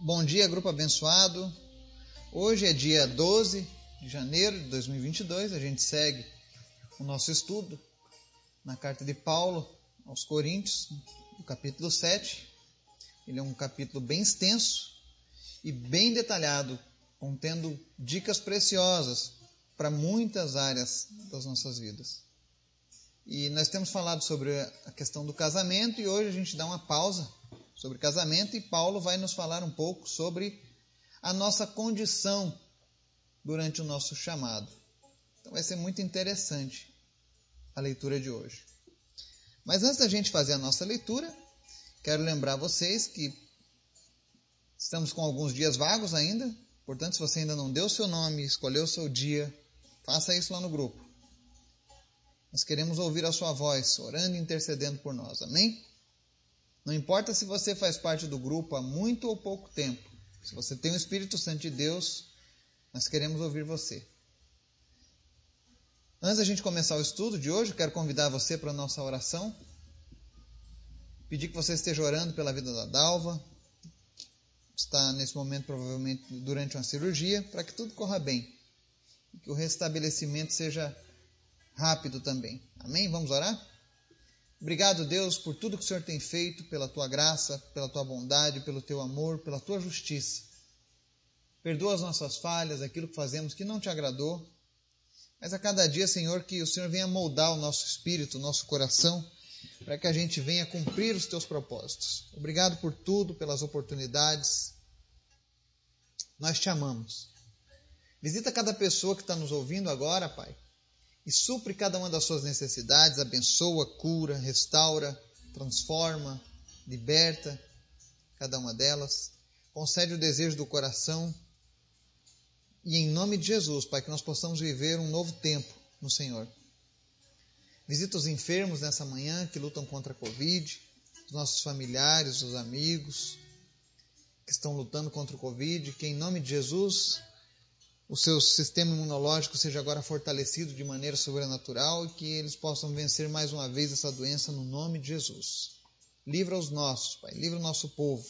Bom dia, grupo abençoado. Hoje é dia 12 de janeiro de 2022. A gente segue o nosso estudo na carta de Paulo aos Coríntios, no capítulo 7. Ele é um capítulo bem extenso e bem detalhado, contendo dicas preciosas para muitas áreas das nossas vidas. E nós temos falado sobre a questão do casamento e hoje a gente dá uma pausa sobre casamento e Paulo vai nos falar um pouco sobre a nossa condição durante o nosso chamado. Então vai ser muito interessante a leitura de hoje. Mas antes da gente fazer a nossa leitura, quero lembrar vocês que estamos com alguns dias vagos ainda, portanto, se você ainda não deu seu nome, escolheu o seu dia, faça isso lá no grupo. Nós queremos ouvir a sua voz, orando e intercedendo por nós. Amém? Não importa se você faz parte do grupo há muito ou pouco tempo. Se você tem o Espírito Santo de Deus, nós queremos ouvir você. Antes da gente começar o estudo de hoje, quero convidar você para a nossa oração. Pedir que você esteja orando pela vida da Dalva. Está nesse momento provavelmente durante uma cirurgia, para que tudo corra bem. E que o restabelecimento seja rápido também. Amém? Vamos orar? Obrigado, Deus, por tudo que o Senhor tem feito, pela tua graça, pela tua bondade, pelo teu amor, pela tua justiça. Perdoa as nossas falhas, aquilo que fazemos que não te agradou. Mas a cada dia, Senhor, que o Senhor venha moldar o nosso espírito, o nosso coração, para que a gente venha cumprir os teus propósitos. Obrigado por tudo, pelas oportunidades. Nós te amamos. Visita cada pessoa que está nos ouvindo agora, Pai e supre cada uma das suas necessidades, abençoa, cura, restaura, transforma, liberta cada uma delas. Concede o desejo do coração e em nome de Jesus, Pai, que nós possamos viver um novo tempo no Senhor. Visita os enfermos nessa manhã que lutam contra a Covid, os nossos familiares, os amigos que estão lutando contra o Covid, que em nome de Jesus o seu sistema imunológico seja agora fortalecido de maneira sobrenatural e que eles possam vencer mais uma vez essa doença no nome de Jesus. Livra os nossos, Pai, livra o nosso povo.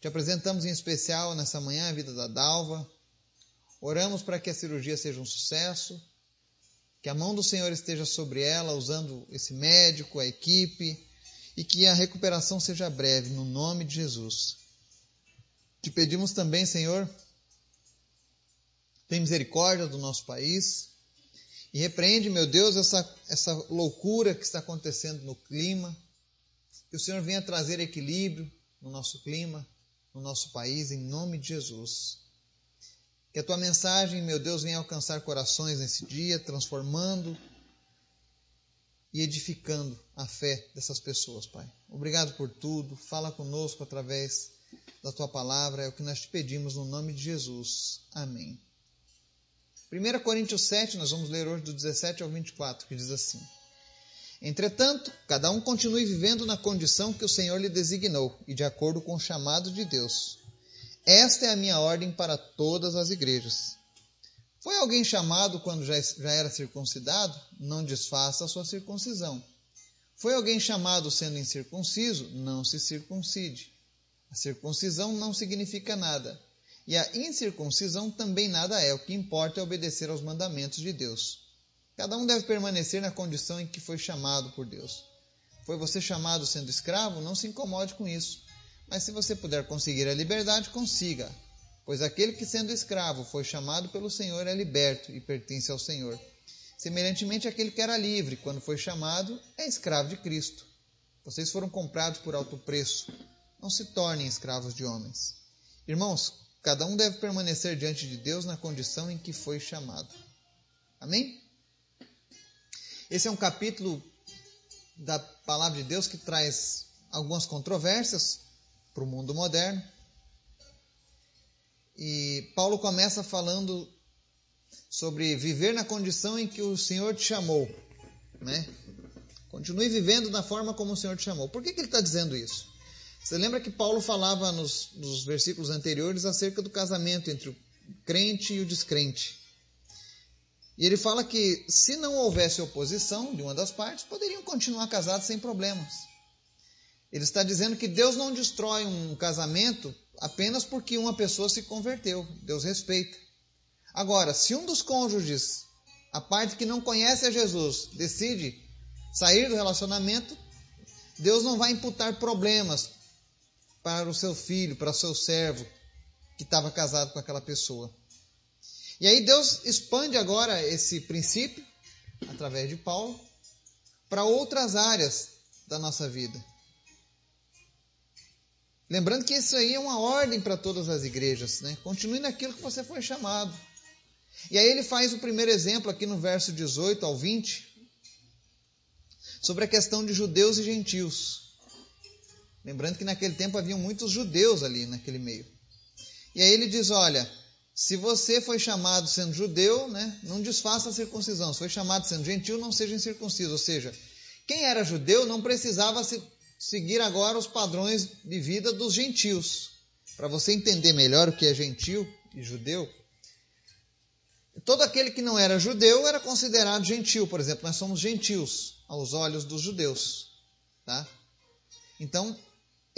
Te apresentamos em especial nessa manhã a vida da Dalva. Oramos para que a cirurgia seja um sucesso, que a mão do Senhor esteja sobre ela, usando esse médico, a equipe, e que a recuperação seja breve, no nome de Jesus. Te pedimos também, Senhor, tem misericórdia do nosso país e repreende, meu Deus, essa, essa loucura que está acontecendo no clima. Que o Senhor venha trazer equilíbrio no nosso clima, no nosso país, em nome de Jesus. Que a tua mensagem, meu Deus, venha alcançar corações nesse dia, transformando e edificando a fé dessas pessoas, Pai. Obrigado por tudo. Fala conosco através da tua palavra. É o que nós te pedimos no nome de Jesus. Amém. 1 Coríntios 7, nós vamos ler hoje do 17 ao 24, que diz assim: Entretanto, cada um continue vivendo na condição que o Senhor lhe designou e de acordo com o chamado de Deus. Esta é a minha ordem para todas as igrejas. Foi alguém chamado quando já, já era circuncidado? Não desfaça a sua circuncisão. Foi alguém chamado sendo incircunciso? Não se circuncide. A circuncisão não significa nada e a incircuncisão também nada é, o que importa é obedecer aos mandamentos de Deus. Cada um deve permanecer na condição em que foi chamado por Deus. Foi você chamado sendo escravo? Não se incomode com isso. Mas se você puder conseguir a liberdade, consiga. Pois aquele que sendo escravo foi chamado pelo Senhor é liberto e pertence ao Senhor. Semelhantemente, aquele que era livre, quando foi chamado, é escravo de Cristo. Vocês foram comprados por alto preço. Não se tornem escravos de homens. Irmãos, Cada um deve permanecer diante de Deus na condição em que foi chamado. Amém? Esse é um capítulo da palavra de Deus que traz algumas controvérsias para o mundo moderno. E Paulo começa falando sobre viver na condição em que o Senhor te chamou, né? Continue vivendo da forma como o Senhor te chamou. Por que, que ele está dizendo isso? Você lembra que Paulo falava nos, nos versículos anteriores acerca do casamento entre o crente e o descrente. E ele fala que se não houvesse oposição de uma das partes, poderiam continuar casados sem problemas. Ele está dizendo que Deus não destrói um casamento apenas porque uma pessoa se converteu. Deus respeita. Agora, se um dos cônjuges, a parte que não conhece a Jesus, decide sair do relacionamento, Deus não vai imputar problemas para o seu filho, para o seu servo que estava casado com aquela pessoa. E aí Deus expande agora esse princípio, através de Paulo, para outras áreas da nossa vida. Lembrando que isso aí é uma ordem para todas as igrejas, né? Continue naquilo que você foi chamado. E aí ele faz o primeiro exemplo aqui no verso 18 ao 20, sobre a questão de judeus e gentios. Lembrando que naquele tempo haviam muitos judeus ali naquele meio. E aí ele diz: olha, se você foi chamado sendo judeu, né, não desfaça a circuncisão. Se foi chamado sendo gentil, não seja incircunciso. Ou seja, quem era judeu não precisava se seguir agora os padrões de vida dos gentios. Para você entender melhor o que é gentil e judeu, todo aquele que não era judeu era considerado gentil. Por exemplo, nós somos gentios aos olhos dos judeus. Tá? Então,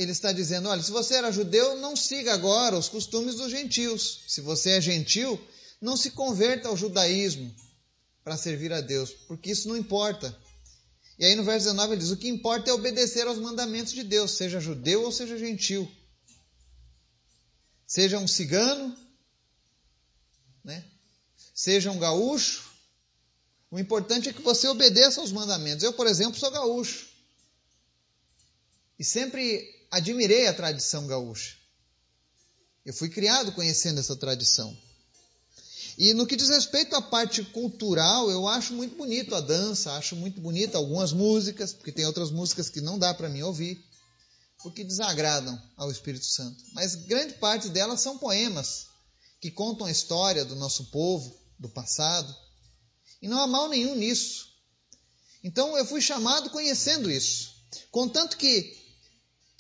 ele está dizendo: olha, se você era judeu, não siga agora os costumes dos gentios. Se você é gentil, não se converta ao judaísmo para servir a Deus, porque isso não importa. E aí no verso 19 ele diz: O que importa é obedecer aos mandamentos de Deus, seja judeu ou seja gentil. Seja um cigano, né? seja um gaúcho. O importante é que você obedeça aos mandamentos. Eu, por exemplo, sou gaúcho. E sempre admirei a tradição gaúcha. Eu fui criado conhecendo essa tradição. E no que diz respeito à parte cultural, eu acho muito bonito a dança, acho muito bonita algumas músicas, porque tem outras músicas que não dá para mim ouvir, porque desagradam ao Espírito Santo. Mas grande parte delas são poemas que contam a história do nosso povo, do passado. E não há mal nenhum nisso. Então eu fui chamado conhecendo isso. Contanto que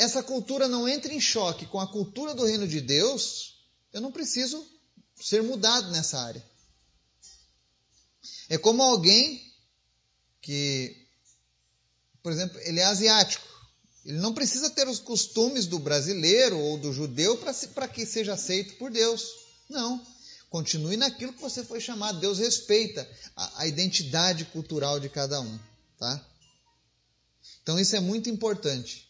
essa cultura não entre em choque com a cultura do reino de Deus, eu não preciso ser mudado nessa área. É como alguém que, por exemplo, ele é asiático. Ele não precisa ter os costumes do brasileiro ou do judeu para que seja aceito por Deus. Não. Continue naquilo que você foi chamado. Deus respeita a, a identidade cultural de cada um. Tá? Então isso é muito importante.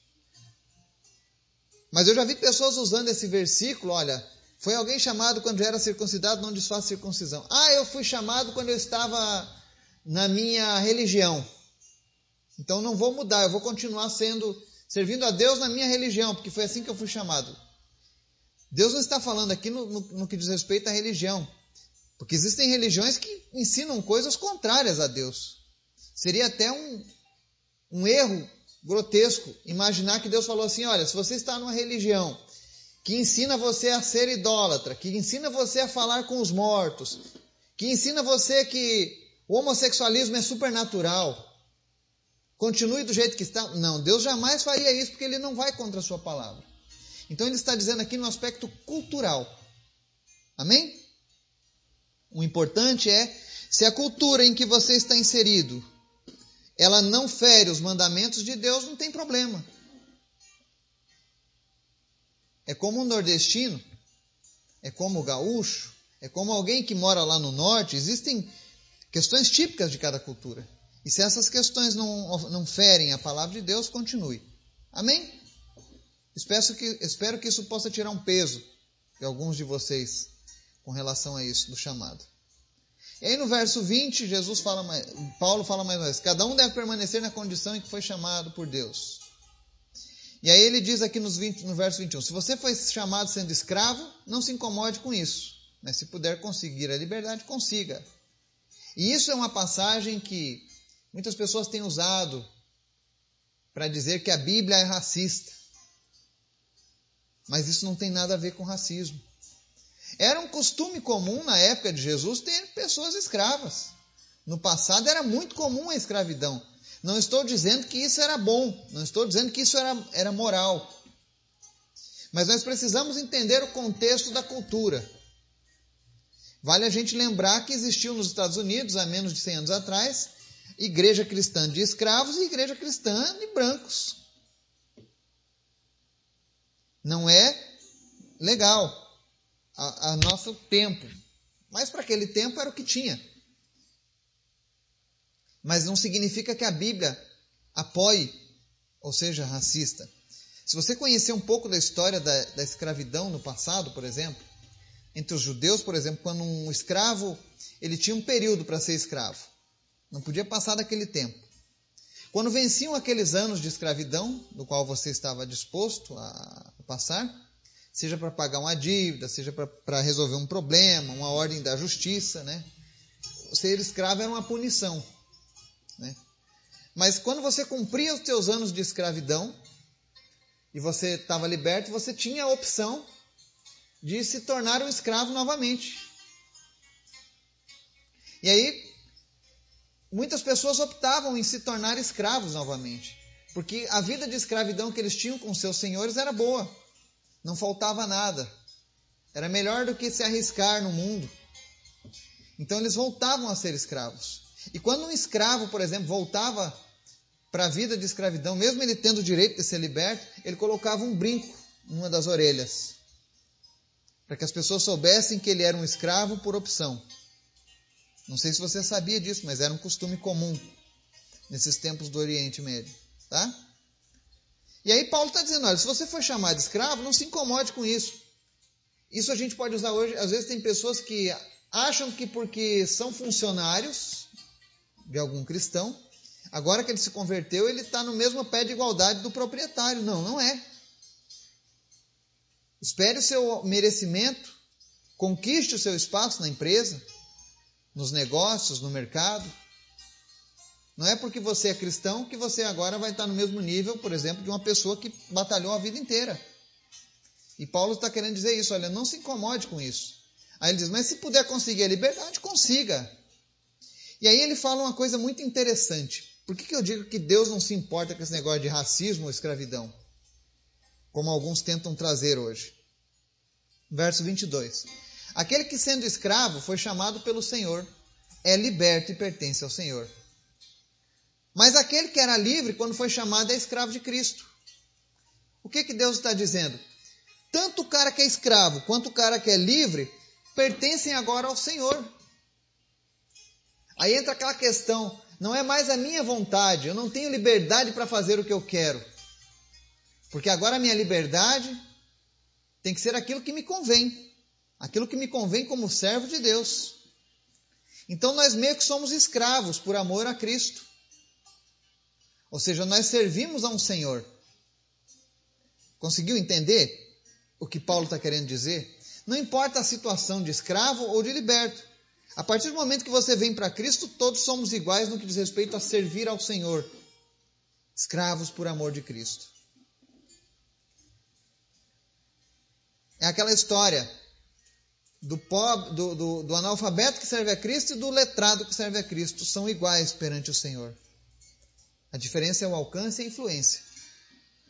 Mas eu já vi pessoas usando esse versículo, olha, foi alguém chamado quando era circuncidado, não desfaz circuncisão. Ah, eu fui chamado quando eu estava na minha religião. Então não vou mudar, eu vou continuar sendo servindo a Deus na minha religião, porque foi assim que eu fui chamado. Deus não está falando aqui no, no, no que diz respeito à religião, porque existem religiões que ensinam coisas contrárias a Deus. Seria até um, um erro grotesco imaginar que Deus falou assim: olha, se você está numa religião que ensina você a ser idólatra, que ensina você a falar com os mortos, que ensina você que o homossexualismo é supernatural. Continue do jeito que está. Não, Deus jamais faria isso porque ele não vai contra a sua palavra. Então ele está dizendo aqui no aspecto cultural. Amém? O importante é se a cultura em que você está inserido, ela não fere os mandamentos de Deus, não tem problema. É como um nordestino, é como o gaúcho, é como alguém que mora lá no norte. Existem questões típicas de cada cultura. E se essas questões não, não ferem a palavra de Deus, continue. Amém? Espero que, espero que isso possa tirar um peso de alguns de vocês com relação a isso, do chamado. E aí no verso 20, Jesus fala mais, Paulo fala mais uma vez: cada um deve permanecer na condição em que foi chamado por Deus. E aí ele diz aqui nos 20, no verso 21, se você foi chamado sendo escravo, não se incomode com isso. Mas se puder conseguir a liberdade, consiga. E isso é uma passagem que muitas pessoas têm usado para dizer que a Bíblia é racista. Mas isso não tem nada a ver com racismo. Era um costume comum na época de Jesus ter pessoas escravas. No passado era muito comum a escravidão. Não estou dizendo que isso era bom, não estou dizendo que isso era, era moral. Mas nós precisamos entender o contexto da cultura. Vale a gente lembrar que existiu nos Estados Unidos, há menos de 100 anos atrás, igreja cristã de escravos e igreja cristã de brancos. Não é legal, a, a nosso tempo. Mas para aquele tempo era o que tinha. Mas não significa que a Bíblia apoie, ou seja, racista. Se você conhecer um pouco da história da, da escravidão no passado, por exemplo, entre os judeus, por exemplo, quando um escravo, ele tinha um período para ser escravo. Não podia passar daquele tempo. Quando venciam aqueles anos de escravidão, no qual você estava disposto a passar, seja para pagar uma dívida, seja para resolver um problema, uma ordem da justiça, né? Ser escravo era uma punição, né? Mas quando você cumpria os teus anos de escravidão e você estava liberto, você tinha a opção de se tornar um escravo novamente. E aí, muitas pessoas optavam em se tornar escravos novamente, porque a vida de escravidão que eles tinham com seus senhores era boa, não faltava nada, era melhor do que se arriscar no mundo. Então eles voltavam a ser escravos. E quando um escravo, por exemplo, voltava para a vida de escravidão, mesmo ele tendo o direito de ser liberto, ele colocava um brinco numa das orelhas para que as pessoas soubessem que ele era um escravo por opção. Não sei se você sabia disso, mas era um costume comum nesses tempos do Oriente Médio, tá? E aí Paulo está dizendo, olha, se você for chamado de escravo, não se incomode com isso. Isso a gente pode usar hoje. Às vezes tem pessoas que acham que porque são funcionários de algum cristão, agora que ele se converteu, ele está no mesmo pé de igualdade do proprietário. Não, não é. Espere o seu merecimento, conquiste o seu espaço na empresa, nos negócios, no mercado. Não é porque você é cristão que você agora vai estar no mesmo nível, por exemplo, de uma pessoa que batalhou a vida inteira. E Paulo está querendo dizer isso, olha, não se incomode com isso. Aí ele diz, mas se puder conseguir a liberdade, consiga. E aí ele fala uma coisa muito interessante. Por que, que eu digo que Deus não se importa com esse negócio de racismo ou escravidão? como alguns tentam trazer hoje. Verso 22. Aquele que sendo escravo foi chamado pelo Senhor, é liberto e pertence ao Senhor. Aquele que era livre, quando foi chamado, é escravo de Cristo. O que, que Deus está dizendo? Tanto o cara que é escravo quanto o cara que é livre pertencem agora ao Senhor. Aí entra aquela questão: não é mais a minha vontade, eu não tenho liberdade para fazer o que eu quero. Porque agora a minha liberdade tem que ser aquilo que me convém, aquilo que me convém como servo de Deus. Então nós meio que somos escravos por amor a Cristo. Ou seja, nós servimos a um Senhor. Conseguiu entender o que Paulo está querendo dizer? Não importa a situação de escravo ou de liberto. A partir do momento que você vem para Cristo, todos somos iguais no que diz respeito a servir ao Senhor. Escravos por amor de Cristo. É aquela história do, pobre, do, do, do analfabeto que serve a Cristo e do letrado que serve a Cristo. São iguais perante o Senhor. A diferença é o alcance e a influência.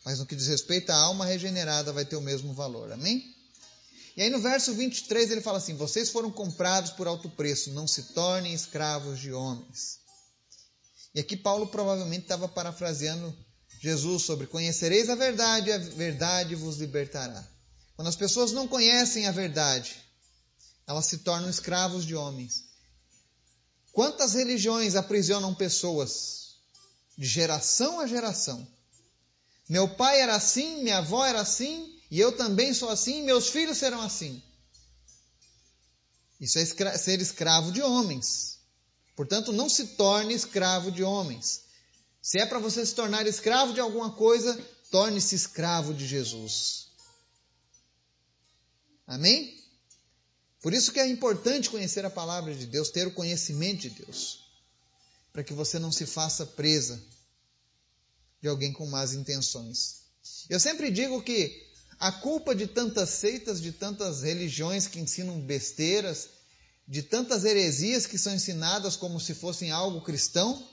Mas no que diz respeito à alma regenerada, vai ter o mesmo valor. Amém? E aí no verso 23 ele fala assim: Vocês foram comprados por alto preço, não se tornem escravos de homens. E aqui Paulo provavelmente estava parafraseando Jesus sobre: Conhecereis a verdade, a verdade vos libertará. Quando as pessoas não conhecem a verdade, elas se tornam escravos de homens. Quantas religiões aprisionam pessoas de geração a geração? Meu pai era assim, minha avó era assim, e eu também sou assim, meus filhos serão assim. Isso é escra ser escravo de homens. Portanto, não se torne escravo de homens. Se é para você se tornar escravo de alguma coisa, torne-se escravo de Jesus. Amém? Por isso que é importante conhecer a palavra de Deus, ter o conhecimento de Deus, para que você não se faça presa de alguém com más intenções. Eu sempre digo que a culpa de tantas seitas, de tantas religiões que ensinam besteiras, de tantas heresias que são ensinadas como se fossem algo cristão,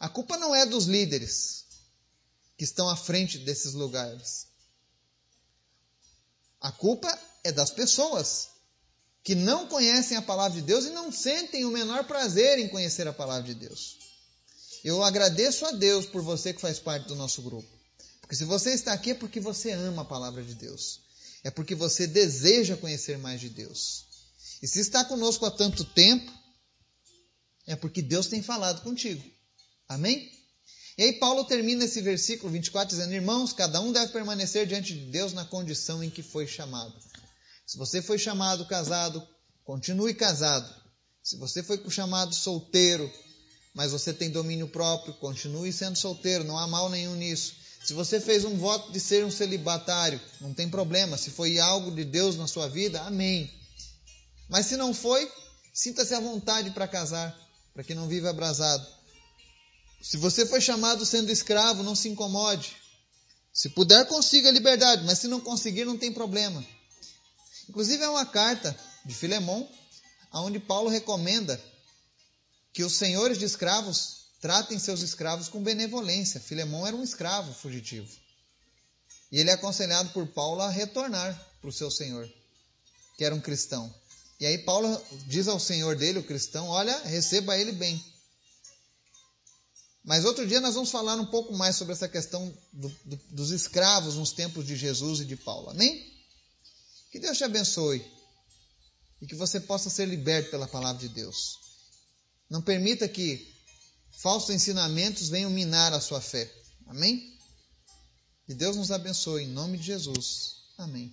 a culpa não é dos líderes que estão à frente desses lugares. A culpa é das pessoas que não conhecem a palavra de Deus e não sentem o menor prazer em conhecer a palavra de Deus. Eu agradeço a Deus por você que faz parte do nosso grupo. Porque se você está aqui é porque você ama a palavra de Deus. é porque você deseja conhecer mais de Deus. E se está conosco há tanto tempo, é porque Deus tem falado contigo. Amém? E aí Paulo termina esse versículo 24 dizendo: Irmãos, cada um deve permanecer diante de Deus na condição em que foi chamado. Se você foi chamado casado, continue casado. Se você foi chamado solteiro, mas você tem domínio próprio, continue sendo solteiro, não há mal nenhum nisso. Se você fez um voto de ser um celibatário, não tem problema. Se foi algo de Deus na sua vida, amém. Mas se não foi, sinta-se à vontade para casar, para que não viva abrasado. Se você foi chamado sendo escravo, não se incomode. Se puder, consiga a liberdade, mas se não conseguir, não tem problema. Inclusive, é uma carta de Filemão, onde Paulo recomenda que os senhores de escravos tratem seus escravos com benevolência. Filemão era um escravo fugitivo. E ele é aconselhado por Paulo a retornar para o seu senhor, que era um cristão. E aí Paulo diz ao senhor dele, o cristão, olha, receba ele bem. Mas outro dia nós vamos falar um pouco mais sobre essa questão do, do, dos escravos nos tempos de Jesus e de Paulo. Amém? Que Deus te abençoe e que você possa ser liberto pela palavra de Deus. Não permita que falsos ensinamentos venham minar a sua fé. Amém? Que Deus nos abençoe em nome de Jesus. Amém.